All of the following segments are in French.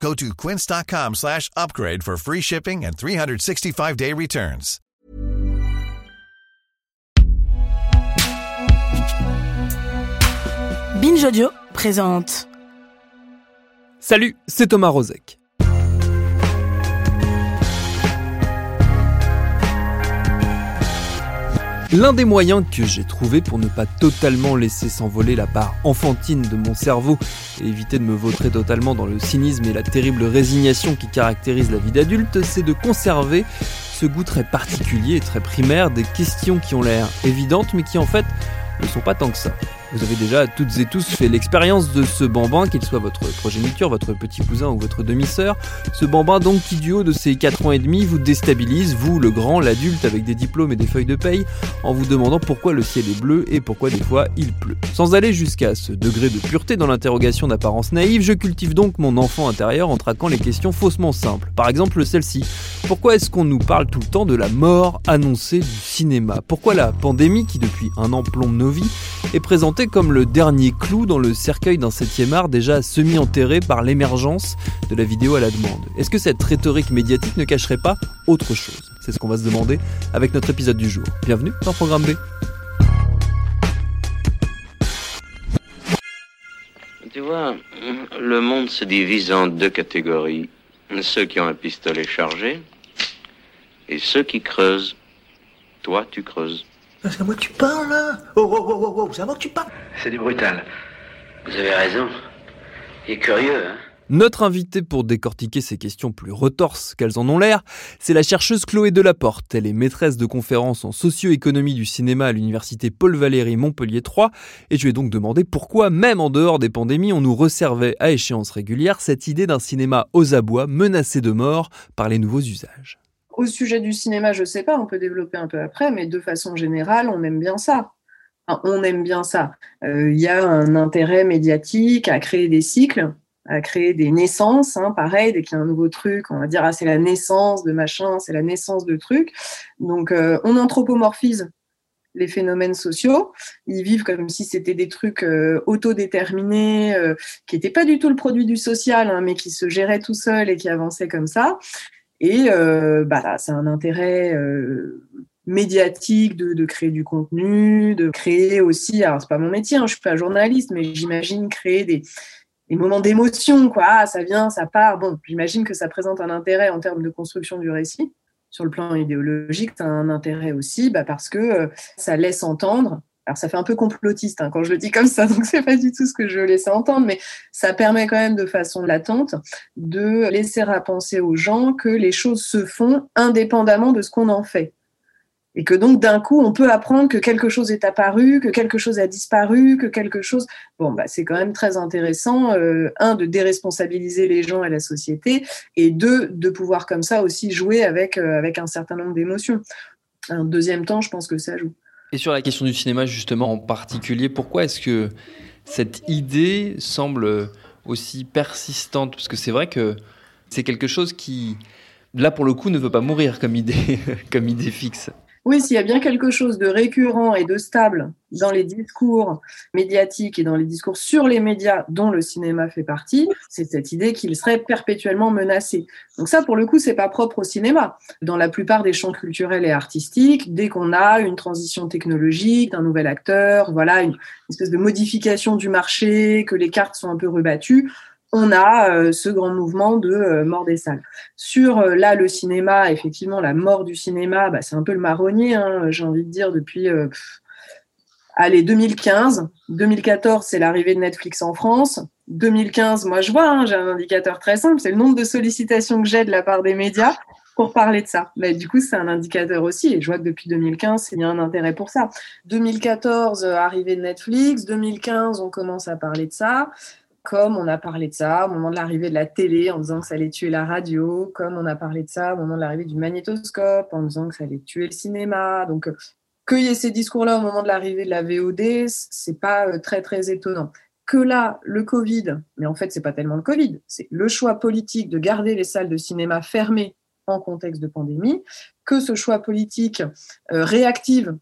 Go to quince.com slash upgrade for free shipping and 365-day returns. Binge Audio présente. Salut, c'est Thomas Rozek. L'un des moyens que j'ai trouvé pour ne pas totalement laisser s'envoler la part enfantine de mon cerveau et éviter de me vautrer totalement dans le cynisme et la terrible résignation qui caractérise la vie d'adulte, c'est de conserver ce goût très particulier et très primaire des questions qui ont l'air évidentes mais qui en fait ne sont pas tant que ça. Vous avez déjà toutes et tous fait l'expérience de ce bambin, qu'il soit votre progéniture, votre petit cousin ou votre demi-sœur. Ce bambin donc qui du haut de ses 4 ans et demi vous déstabilise, vous le grand, l'adulte avec des diplômes et des feuilles de paye, en vous demandant pourquoi le ciel est bleu et pourquoi des fois il pleut. Sans aller jusqu'à ce degré de pureté dans l'interrogation d'apparence naïve, je cultive donc mon enfant intérieur en traquant les questions faussement simples. Par exemple celle-ci. Pourquoi est-ce qu'on nous parle tout le temps de la mort annoncée du cinéma? Pourquoi la pandémie qui depuis un an plombe nos vies est présentée comme le dernier clou dans le cercueil d'un 7 art déjà semi-enterré par l'émergence de la vidéo à la demande. Est-ce que cette rhétorique médiatique ne cacherait pas autre chose? C'est ce qu'on va se demander avec notre épisode du jour. Bienvenue dans Programme B. Tu vois, le monde se divise en deux catégories. Ceux qui ont un pistolet chargé et ceux qui creusent. Toi, tu creuses. C'est à moi que tu parles, là Oh, oh, oh, oh, oh, c'est à moi que tu parles C'est du brutal. Vous avez raison. Il est curieux, hein Notre invitée pour décortiquer ces questions plus retorses qu'elles en ont l'air, c'est la chercheuse Chloé Delaporte. Elle est maîtresse de conférences en socio-économie du cinéma à l'université Paul Valéry Montpellier 3 et je lui ai donc demandé pourquoi, même en dehors des pandémies, on nous resservait à échéance régulière cette idée d'un cinéma aux abois menacé de mort par les nouveaux usages. Au sujet du cinéma, je sais pas, on peut développer un peu après, mais de façon générale, on aime bien ça. On aime bien ça. Euh, Il y a un intérêt médiatique à créer des cycles, à créer des naissances. Hein, pareil, dès qu'il y a un nouveau truc, on va dire ah c'est la naissance de machin, c'est la naissance de trucs. Donc euh, on anthropomorphise les phénomènes sociaux. Ils vivent comme si c'était des trucs euh, autodéterminés, qui n'étaient pas du tout le produit du social, hein, mais qui se géraient tout seuls et qui avançaient comme ça. Et euh, bah, c'est un intérêt euh, médiatique de, de, créer du contenu, de créer aussi, alors c'est pas mon métier, hein, je suis pas journaliste, mais j'imagine créer des, des moments d'émotion, quoi. Ah, ça vient, ça part. Bon, j'imagine que ça présente un intérêt en termes de construction du récit. Sur le plan idéologique, a un intérêt aussi bah, parce que euh, ça laisse entendre alors ça fait un peu complotiste hein, quand je le dis comme ça, donc c'est pas du tout ce que je laissais entendre, mais ça permet quand même de façon latente de laisser à penser aux gens que les choses se font indépendamment de ce qu'on en fait. Et que donc d'un coup, on peut apprendre que quelque chose est apparu, que quelque chose a disparu, que quelque chose... Bon, bah, c'est quand même très intéressant, euh, un, de déresponsabiliser les gens et la société, et deux, de pouvoir comme ça aussi jouer avec, euh, avec un certain nombre d'émotions. Un deuxième temps, je pense que ça joue. Et sur la question du cinéma, justement, en particulier, pourquoi est-ce que cette idée semble aussi persistante? Parce que c'est vrai que c'est quelque chose qui, là, pour le coup, ne veut pas mourir comme idée, comme idée fixe. Oui, s'il y a bien quelque chose de récurrent et de stable dans les discours médiatiques et dans les discours sur les médias dont le cinéma fait partie, c'est cette idée qu'il serait perpétuellement menacé. Donc ça, pour le coup, c'est pas propre au cinéma. Dans la plupart des champs culturels et artistiques, dès qu'on a une transition technologique, un nouvel acteur, voilà, une espèce de modification du marché, que les cartes sont un peu rebattues, on a euh, ce grand mouvement de euh, mort des salles. Sur euh, là le cinéma, effectivement, la mort du cinéma, bah, c'est un peu le marronnier, hein, j'ai envie de dire depuis allez 2015, 2014 c'est l'arrivée de Netflix en France. 2015, moi je vois, hein, j'ai un indicateur très simple, c'est le nombre de sollicitations que j'ai de la part des médias pour parler de ça. Mais du coup, c'est un indicateur aussi. Et je vois que depuis 2015, il y a un intérêt pour ça. 2014, arrivée de Netflix. 2015, on commence à parler de ça comme on a parlé de ça au moment de l'arrivée de la télé en disant que ça allait tuer la radio, comme on a parlé de ça au moment de l'arrivée du magnétoscope en disant que ça allait tuer le cinéma. Donc, qu'il y ait ces discours-là au moment de l'arrivée de la VOD, c'est pas euh, très très étonnant. Que là, le Covid, mais en fait, c'est pas tellement le Covid, c'est le choix politique de garder les salles de cinéma fermées en contexte de pandémie, que ce choix politique euh, réactive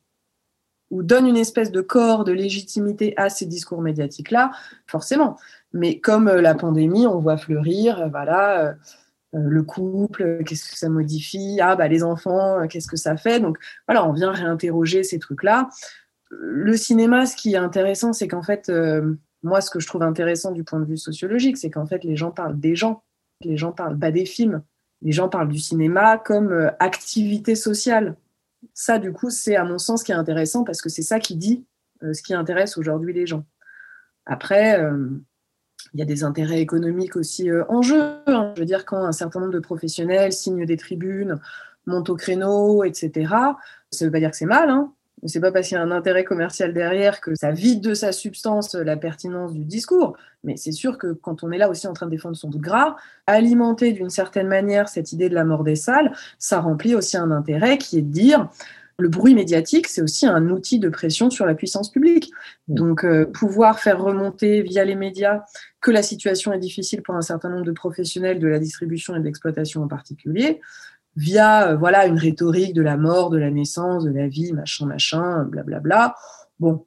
ou donne une espèce de corps de légitimité à ces discours médiatiques-là, forcément. Mais comme euh, la pandémie, on voit fleurir, euh, voilà, euh, le couple, qu'est-ce que ça modifie? Ah, bah, les enfants, qu'est-ce que ça fait? Donc, voilà, on vient réinterroger ces trucs-là. Le cinéma, ce qui est intéressant, c'est qu'en fait, moi, ce que je trouve intéressant du point de vue sociologique, c'est qu'en fait, les gens parlent des gens. Les gens parlent pas des films. Les gens parlent du cinéma comme activité sociale ça, du coup, c'est à mon sens ce qui est intéressant parce que c'est ça qui dit ce qui intéresse aujourd'hui les gens. Après, il y a des intérêts économiques aussi euh, en jeu. Hein. Je veux dire, quand un certain nombre de professionnels signent des tribunes, montent au créneau, etc., ça ne veut pas dire que c'est mal. Hein c'est pas parce qu'il y a un intérêt commercial derrière que ça vide de sa substance la pertinence du discours. Mais c'est sûr que quand on est là aussi en train de défendre son doute gras, alimenter d'une certaine manière cette idée de la mort des salles, ça remplit aussi un intérêt qui est de dire le bruit médiatique, c'est aussi un outil de pression sur la puissance publique. Mmh. Donc, euh, pouvoir faire remonter via les médias que la situation est difficile pour un certain nombre de professionnels de la distribution et de l'exploitation en particulier, via euh, voilà une rhétorique de la mort, de la naissance, de la vie, machin, machin, blablabla. Bla, bla. Bon,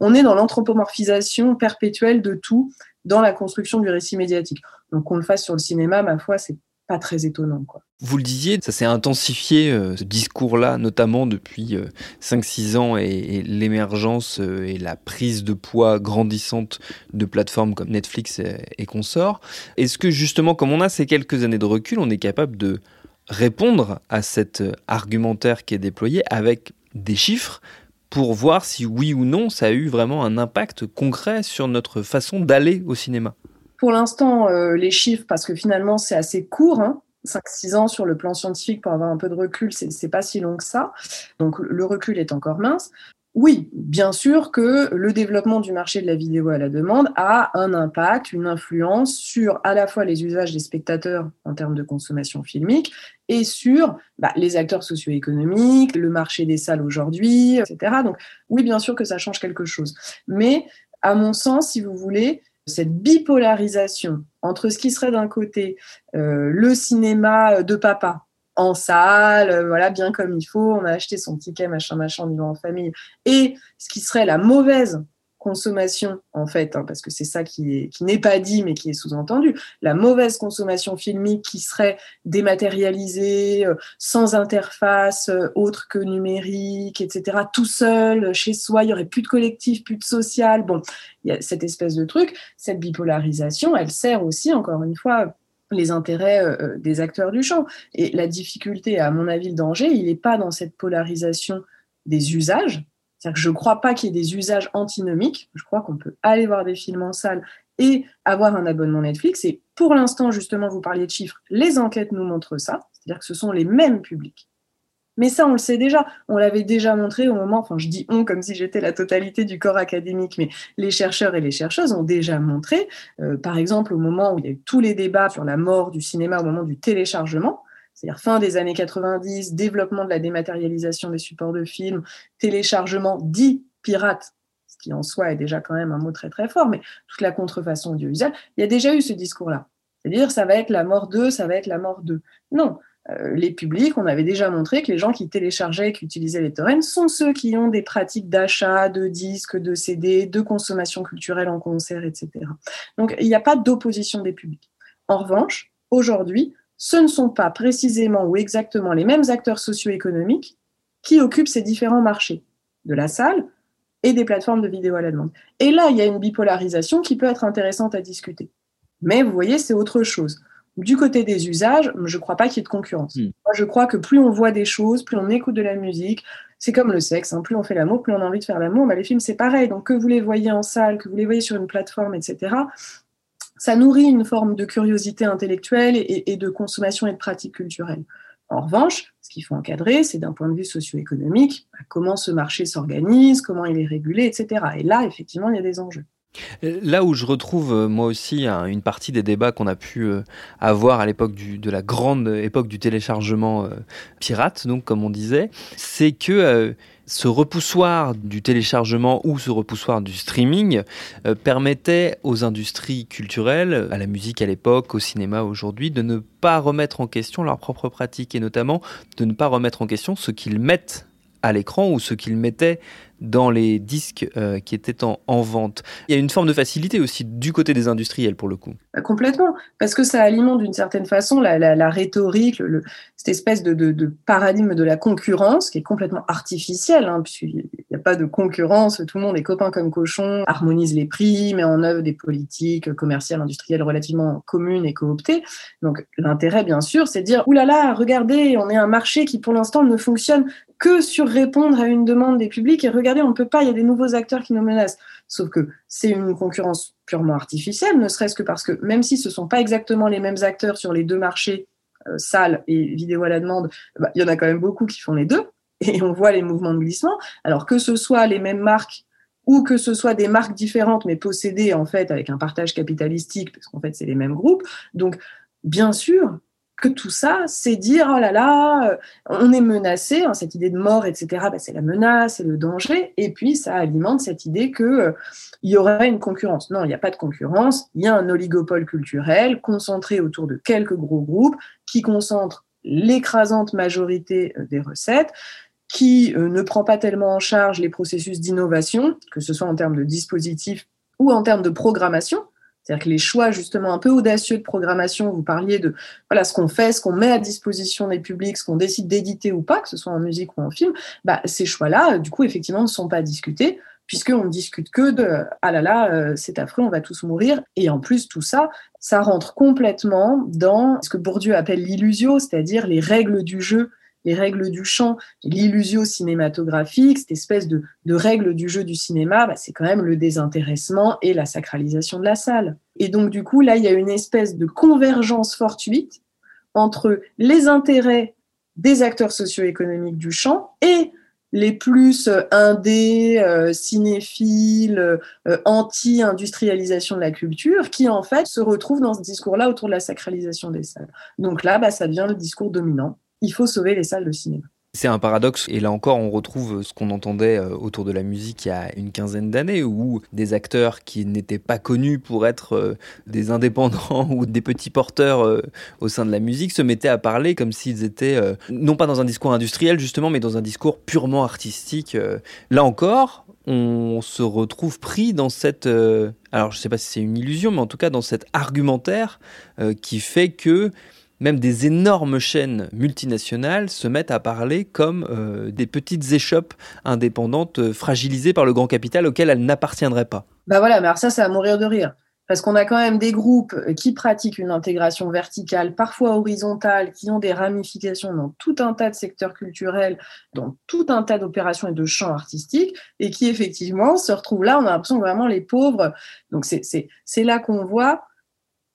on est dans l'anthropomorphisation perpétuelle de tout dans la construction du récit médiatique. Donc qu'on le fasse sur le cinéma, ma foi, c'est pas très étonnant. Quoi. Vous le disiez, ça s'est intensifié, euh, ce discours-là, notamment depuis 5-6 euh, ans et, l'émergence et la prise de poids grandissante de plateformes comme Netflix et, consorts. Est-ce que justement, comme on a ces quelques années de recul, on est capable de répondre à cet argumentaire qui est déployé avec des chiffres pour voir si oui ou non ça a eu vraiment un impact concret sur notre façon d'aller au cinéma? Pour l'instant, euh, les chiffres, parce que finalement c'est assez court, 5-6 hein, ans sur le plan scientifique pour avoir un peu de recul, c'est pas si long que ça. Donc le recul est encore mince. Oui, bien sûr que le développement du marché de la vidéo à la demande a un impact, une influence sur à la fois les usages des spectateurs en termes de consommation filmique et sur bah, les acteurs socio-économiques, le marché des salles aujourd'hui, etc. Donc oui, bien sûr que ça change quelque chose. Mais à mon sens, si vous voulez, cette bipolarisation entre ce qui serait d'un côté euh, le cinéma de papa, en salle, euh, voilà, bien comme il faut. On a acheté son ticket, machin, machin, en en famille. Et ce qui serait la mauvaise consommation, en fait, hein, parce que c'est ça qui, n'est pas dit, mais qui est sous-entendu, la mauvaise consommation filmique qui serait dématérialisée, euh, sans interface euh, autre que numérique, etc., tout seul, chez soi, il y aurait plus de collectif, plus de social. Bon, il y a cette espèce de truc, cette bipolarisation, elle sert aussi, encore une fois, les intérêts euh, des acteurs du champ. Et la difficulté, à mon avis, le danger, il n'est pas dans cette polarisation des usages. C'est-à-dire que je ne crois pas qu'il y ait des usages antinomiques. Je crois qu'on peut aller voir des films en salle et avoir un abonnement Netflix. Et pour l'instant, justement, vous parliez de chiffres, les enquêtes nous montrent ça. C'est-à-dire que ce sont les mêmes publics mais ça, on le sait déjà. On l'avait déjà montré au moment, enfin, je dis on comme si j'étais la totalité du corps académique, mais les chercheurs et les chercheuses ont déjà montré, euh, par exemple, au moment où il y a eu tous les débats sur la mort du cinéma, au moment du téléchargement, c'est-à-dire fin des années 90, développement de la dématérialisation des supports de films, téléchargement dit pirate, ce qui en soi est déjà quand même un mot très très fort, mais toute la contrefaçon audiovisuelle, il y a déjà eu ce discours-là. C'est-à-dire, ça va être la mort d'eux, ça va être la mort d'eux. Non, euh, les publics, on avait déjà montré que les gens qui téléchargeaient et qui utilisaient les torrents sont ceux qui ont des pratiques d'achat de disques, de CD, de consommation culturelle en concert, etc. Donc, il n'y a pas d'opposition des publics. En revanche, aujourd'hui, ce ne sont pas précisément ou exactement les mêmes acteurs socio-économiques qui occupent ces différents marchés, de la salle et des plateformes de vidéo à la demande. Et là, il y a une bipolarisation qui peut être intéressante à discuter. Mais vous voyez, c'est autre chose. Du côté des usages, je ne crois pas qu'il y ait de concurrence. Hmm. Moi, je crois que plus on voit des choses, plus on écoute de la musique, c'est comme le sexe, hein. plus on fait l'amour, plus on a envie de faire l'amour. Mais les films, c'est pareil. Donc, que vous les voyez en salle, que vous les voyez sur une plateforme, etc., ça nourrit une forme de curiosité intellectuelle et, de consommation et de pratique culturelle. En revanche, ce qu'il faut encadrer, c'est d'un point de vue socio-économique, bah, comment ce marché s'organise, comment il est régulé, etc. Et là, effectivement, il y a des enjeux. Là où je retrouve euh, moi aussi une partie des débats qu'on a pu euh, avoir à l'époque de la grande époque du téléchargement euh, pirate, donc comme on disait, c'est que ce repoussoir du téléchargement ou ce repoussoir du streaming permettait aux industries culturelles, à la musique à l'époque, au cinéma aujourd'hui, de ne pas remettre en question leurs propres pratiques et notamment de ne pas remettre en question ce qu'ils mettent à l'écran ou ce qu'ils mettaient dans les disques euh, qui étaient en, vente. Il y a une forme de facilité aussi du côté des industriels pour le coup. Bah, complètement, parce que ça alimente d'une certaine façon la, rhétorique, le, cette espèce de, paradigme de la concurrence qui est complètement artificiel, hein, pas de concurrence, tout le monde est copain comme cochon, harmonise les prix, met en œuvre des politiques commerciales, industrielles relativement communes et cooptées. Donc l'intérêt, bien sûr, c'est de dire, oulala, là là, regardez, on est un marché qui pour l'instant ne fonctionne que sur répondre à une demande des publics et regardez, on ne peut pas, il y a des nouveaux acteurs qui nous menacent. Sauf que c'est une concurrence purement artificielle, ne serait-ce que parce que même si ce ne sont pas exactement les mêmes acteurs sur les deux marchés, euh, et vidéo à la demande, bah, il y en a quand même beaucoup qui font les deux et on voit les mouvements de glissement. Alors que ce soit les mêmes marques ou que ce soit des marques différentes mais possédées en fait avec un partage capitalistique, parce qu'en fait c'est les mêmes groupes. Donc bien sûr, que tout ça, c'est dire oh là là, euh, on est menacé, hein, cette idée de mort, etc. Bah, c'est la menace, c'est le danger, et puis ça alimente cette idée que euh, y aurait une concurrence. Non, il n'y a pas de concurrence. Il y a un oligopole culturel concentré autour de quelques gros groupes qui concentrent l'écrasante majorité euh, des recettes qui ne prend pas tellement en charge les processus d'innovation, que ce soit en termes de dispositifs ou en termes de programmation. C'est-à-dire que les choix justement un peu audacieux de programmation, vous parliez de voilà ce qu'on fait, ce qu'on met à disposition des publics, ce qu'on décide d'éditer ou pas, que ce soit en musique ou en film, bah, ces choix-là, du coup, effectivement, ne sont pas discutés puisqu'on ne discute que de ah là là, euh, c'est affreux, on va tous mourir. Et en plus, tout ça, ça rentre complètement dans ce que Bourdieu appelle l'illusio, c'est-à-dire les règles du jeu les règles du chant, l'illusio cinématographique, cette espèce de, de règle du jeu du cinéma, bah, c'est quand même le désintéressement et la sacralisation de la salle. Et donc, du coup, là, il y a une espèce de convergence fortuite entre les intérêts des acteurs socio-économiques du chant et les plus euh, indés, euh, cinéphiles, euh, anti-industrialisation de la culture, qui en fait se retrouvent dans ce discours-là autour de la sacralisation des salles. Donc là, bah, ça devient le discours dominant il faut sauver les salles de cinéma. C'est un paradoxe, et là encore, on retrouve ce qu'on entendait euh, autour de la musique il y a une quinzaine d'années, où des acteurs qui n'étaient pas connus pour être euh, des indépendants ou des petits porteurs euh, au sein de la musique se mettaient à parler comme s'ils étaient, non pas dans un discours industriel justement, mais dans un discours purement artistique. Là encore, on se retrouve pris dans cette... alors je ne sais pas si c'est une illusion, mais en tout cas dans cet argumentaire qui fait que même des énormes chaînes multinationales se mettent à parler comme euh, des petites échoppes indépendantes euh, fragilisées par le grand capital auquel elles n'appartiendraient pas. Bah voilà, mais alors ça, ça va mourir de rire. Parce qu'on a quand même des groupes qui pratiquent une intégration verticale, parfois horizontale, qui ont des ramifications dans tout un tas de secteurs culturels, dans tout un tas d'opérations et de champs artistiques, et qui effectivement se retrouvent là, on a l'impression vraiment les pauvres. Donc c'est là qu'on voit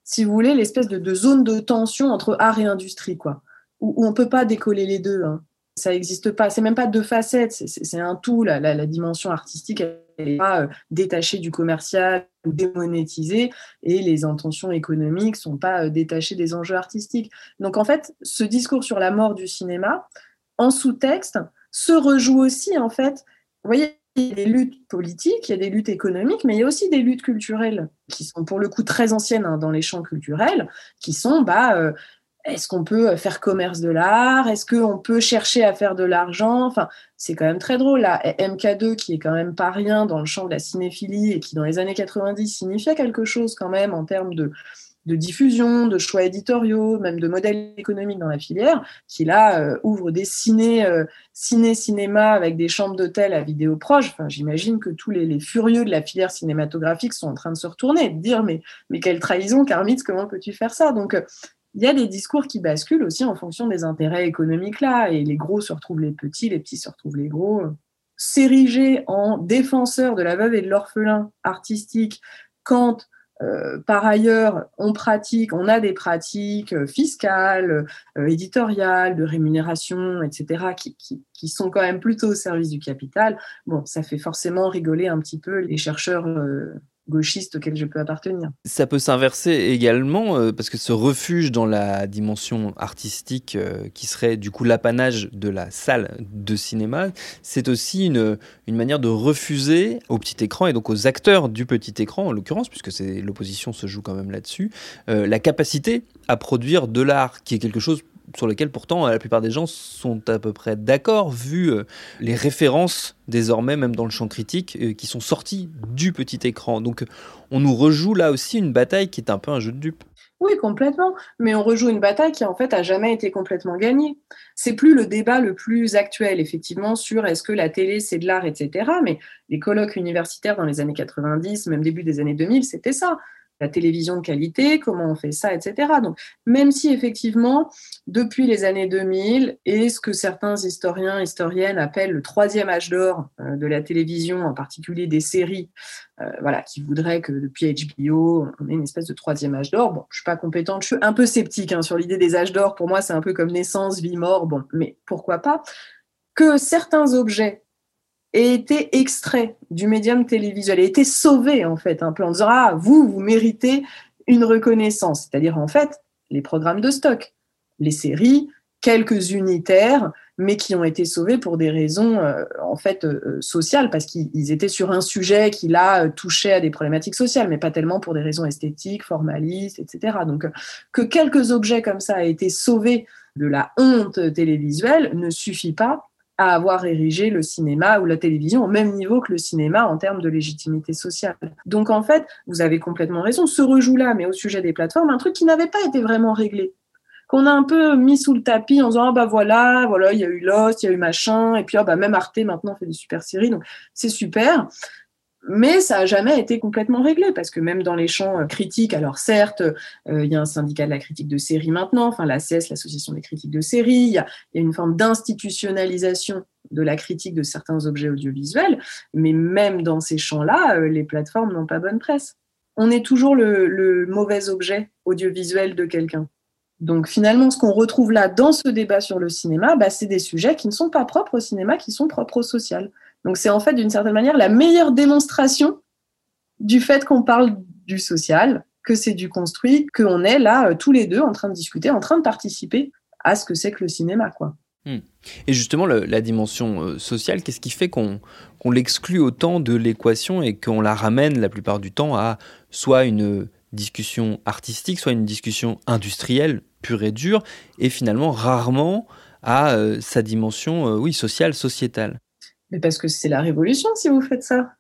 si vous voulez, l'espèce de, zone de tension entre art et industrie, quoi, où, on ne peut pas décoller les deux. Hein. Ça n'existe pas. C'est même pas deux facettes, c'est un tout. La, dimension artistique, n'est pas euh, détachée du commercial ou démonétisée, et les intentions économiques ne sont pas euh, détachées des enjeux artistiques. Donc en fait, ce discours sur la mort du cinéma, en sous-texte, se rejoue aussi, en fait, vous voyez, il y a des luttes politiques, il y a des luttes économiques, mais il y a aussi des luttes culturelles qui sont pour le coup très anciennes hein, dans les champs culturels, qui sont bah, euh, est-ce qu'on peut faire commerce de l'art? Est-ce qu'on peut chercher à faire de l'argent? Enfin, c'est quand même très drôle. Là, MK2, qui est quand même pas rien dans le champ de la cinéphilie et qui, dans les années 90, signifiait quelque chose quand même en termes de, de diffusion, de choix éditoriaux, même de modèles économiques dans la filière, qui là euh, ouvre des ciné, euh, ciné, cinéma avec des chambres d'hôtel à vidéo proche. Enfin, j'imagine que tous les, furieux de la filière cinématographique sont en train de se retourner, de dire mais, mais quelle trahison, Carmitz, comment peux-tu faire ça? Donc, euh, il y a des discours qui basculent aussi en fonction des intérêts économiques là, et les gros se retrouvent les petits, les petits se retrouvent les gros. S'ériger en défenseur de la veuve et de l'orphelin artistique quand euh, par ailleurs, on pratique, on a des pratiques euh, fiscales, euh, éditoriales, de rémunération, etc., qui, qui, sont quand même plutôt au service du capital. Bon, ça fait forcément rigoler un petit peu les chercheurs gauchiste auquel je peux appartenir. Ça peut s'inverser également, euh, parce que ce refuge dans la dimension artistique, euh, qui serait du coup l'apanage de la salle de cinéma, c'est aussi une, une manière de refuser au petit écran, et donc aux acteurs du petit écran, en l'occurrence, puisque l'opposition se joue quand même là-dessus, euh, la capacité à produire de l'art, qui est quelque chose sur lequel pourtant la plupart des gens sont à peu près d'accord, vu euh, les références désormais, même dans le champ critique, euh, qui sont sorties du petit écran. Donc on nous rejoue là aussi une bataille qui est un peu un jeu de dupes. Oui, complètement. Mais on rejoue une bataille qui en fait a jamais été complètement gagnée. C'est plus le débat le plus actuel, effectivement, sur est-ce que la télé c'est de l'art, etc. Mais les colloques universitaires dans les années 90, même début des années 2000, c'était ça la télévision de qualité, comment on fait ça, etc. Donc, même si effectivement, depuis les années 2000, et ce que certains historiens, historiennes appellent le troisième âge d'or euh, de la télévision, en particulier des séries, euh, voilà, qui voudraient que depuis HBO, on ait une espèce de troisième âge d'or. Bon, je suis pas compétente, je suis un peu sceptique hein, sur l'idée des âges d'or. Pour moi, c'est un peu comme naissance, vie, mort. Bon, mais pourquoi pas que certains objets et été extrait du médium télévisuel, a été sauvé en fait, un peu en disant ah vous vous méritez une reconnaissance, c'est-à-dire en fait les programmes de stock, les séries, quelques unitaires, mais qui ont été sauvés pour des raisons euh, en fait euh, sociales parce qu'ils étaient sur un sujet qui là touchait à des problématiques sociales, mais pas tellement pour des raisons esthétiques, formalistes, etc. Donc que quelques objets comme ça aient été sauvés de la honte télévisuelle ne suffit pas à avoir érigé le cinéma ou la télévision au même niveau que le cinéma en termes de légitimité sociale. Donc en fait, vous avez complètement raison, ce rejoue là, mais au sujet des plateformes, un truc qui n'avait pas été vraiment réglé qu'on a un peu mis sous le tapis en disant ah bah voilà voilà il y a eu Lost il y a eu machin et puis ah bah même Arte maintenant fait des super séries donc c'est super mais ça n'a jamais été complètement réglé, parce que même dans les champs euh, critiques, alors certes, euh, il y a un syndicat de la critique de série maintenant, enfin l'ACS, l'Association des critiques de série, il y a, une forme d'institutionnalisation de la critique de certains objets audiovisuels, mais même dans ces champs-là, euh, les plateformes n'ont pas bonne presse. On est toujours le, mauvais objet audiovisuel de quelqu'un. Donc finalement, ce qu'on retrouve là dans ce débat sur le cinéma, bah, c'est des sujets qui ne sont pas propres au cinéma, qui sont propres au social. Donc c'est en fait d'une certaine manière la meilleure démonstration du fait qu'on parle du social, que c'est du construit, qu'on est là euh, tous les deux en train de discuter, en train de participer à ce que c'est que le cinéma, quoi. Hmm. Et justement, la dimension euh, sociale, qu'est-ce qui fait qu'on l'exclut autant de l'équation et qu'on la ramène la plupart du temps à soit une discussion artistique, soit une discussion industrielle pure et dure, et finalement rarement à euh, sa dimension oui, sociale, sociétale? Mais parce que c'est la révolution si vous faites ça.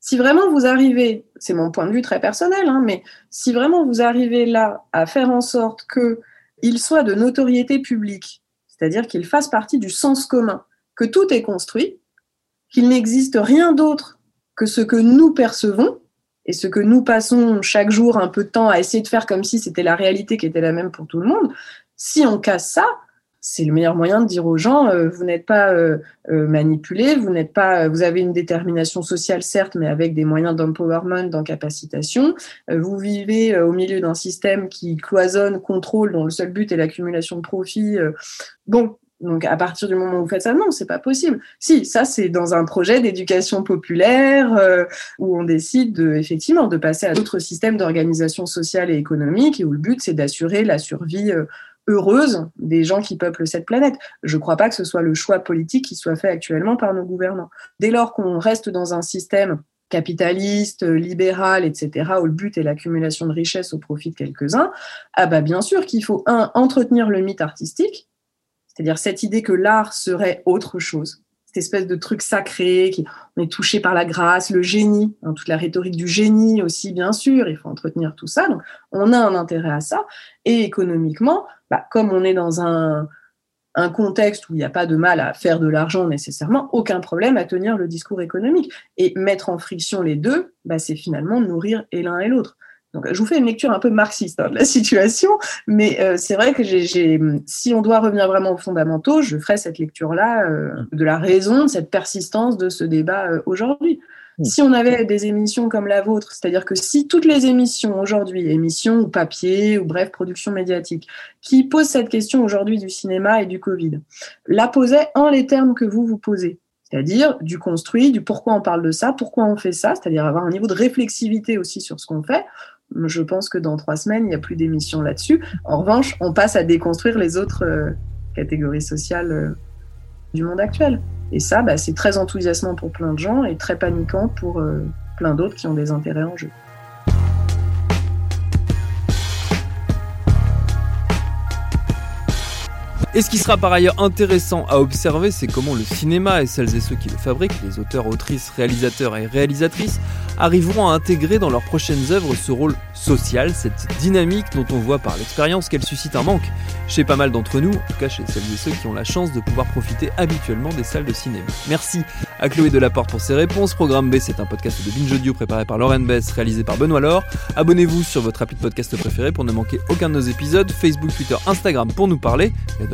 Si vraiment vous arrivez, c'est mon point de vue très personnel, hein, mais si vraiment vous arrivez là à faire en sorte qu'il soit de notoriété publique, c'est-à-dire qu'il fasse partie du sens commun, que tout est construit, qu'il n'existe rien d'autre que ce que nous percevons et ce que nous passons chaque jour un peu de temps à essayer de faire comme si c'était la réalité qui était la même pour tout le monde, si on casse ça, c'est le meilleur moyen de dire aux gens euh, vous n'êtes pas euh, euh, manipulés, vous n'êtes pas, vous avez une détermination sociale certes, mais avec des moyens d'empowerment, d'encapacitation. vous vivez au milieu d'un système qui cloisonne, contrôle, dont le seul but est l'accumulation de profits. bon, donc à partir du moment où vous faites ça, non, c'est pas possible. Si, ça c'est dans un projet d'éducation populaire où on décide de, effectivement de passer à d'autres systèmes d'organisation sociale et économique et où le but c'est d'assurer la survie heureuse des gens qui peuplent cette planète. Je ne crois pas que ce soit le choix politique qui soit fait actuellement par nos gouvernants. Dès lors qu'on reste dans un système capitaliste, libéral, etc., où le but est l'accumulation de richesses au profit de quelques-uns, ah bah bien sûr qu'il faut, un, entretenir le mythe artistique, c'est-à-dire cette idée que l'art serait autre chose, cette espèce de truc sacré, qui, on est touché par la grâce, le génie, hein, toute la rhétorique du génie aussi, bien sûr, il faut entretenir tout ça. Donc, on a un intérêt à ça. Et économiquement, bah, comme on est dans un, contexte où il n'y a pas de mal à faire de l'argent nécessairement, aucun problème à tenir le discours économique. Et mettre en friction les deux, bah, c'est finalement nourrir et l'un et l'autre. Donc, je vous fais une lecture un peu marxiste hein, de la situation, mais euh, c'est vrai que j'ai, si on doit revenir vraiment aux fondamentaux, je ferai cette lecture-là euh, de la raison, de cette persistance de ce débat euh, aujourd'hui. Si on avait des émissions comme la vôtre, c'est-à-dire que si toutes les émissions aujourd'hui, émissions ou papier ou bref, production médiatique, qui posent cette question aujourd'hui du cinéma et du Covid, la posaient en les termes que vous vous posez, C'est-à-dire du construit, du pourquoi on parle de ça, pourquoi on fait ça, c'est-à-dire avoir un niveau de réflexivité aussi sur ce qu'on fait. Je pense que dans trois semaines, il n'y a plus d'émissions là-dessus. En revanche, on passe à déconstruire les autres euh, catégories sociales euh, du monde actuel. Et ça, bah, c'est très enthousiasmant pour plein de gens et très paniquant pour euh, plein d'autres qui ont des intérêts en jeu. Et ce qui sera par ailleurs intéressant à observer, c'est comment le cinéma et celles et ceux qui le fabriquent, les auteurs, autrices, réalisateurs et réalisatrices, arriveront à intégrer dans leurs prochaines œuvres ce rôle social, cette dynamique dont on voit par l'expérience qu'elle suscite un manque chez pas mal d'entre nous, en tout cas chez celles et ceux qui ont la chance de pouvoir profiter habituellement des salles de cinéma. Merci à Chloé Delaporte pour ses réponses. Programme B, c'est un podcast de Binge Audio préparé par Lauren Bess, réalisé par Benoît Laure. Abonnez-vous sur votre rapide podcast préféré pour ne manquer aucun de nos épisodes, Facebook, Twitter, Instagram pour nous parler.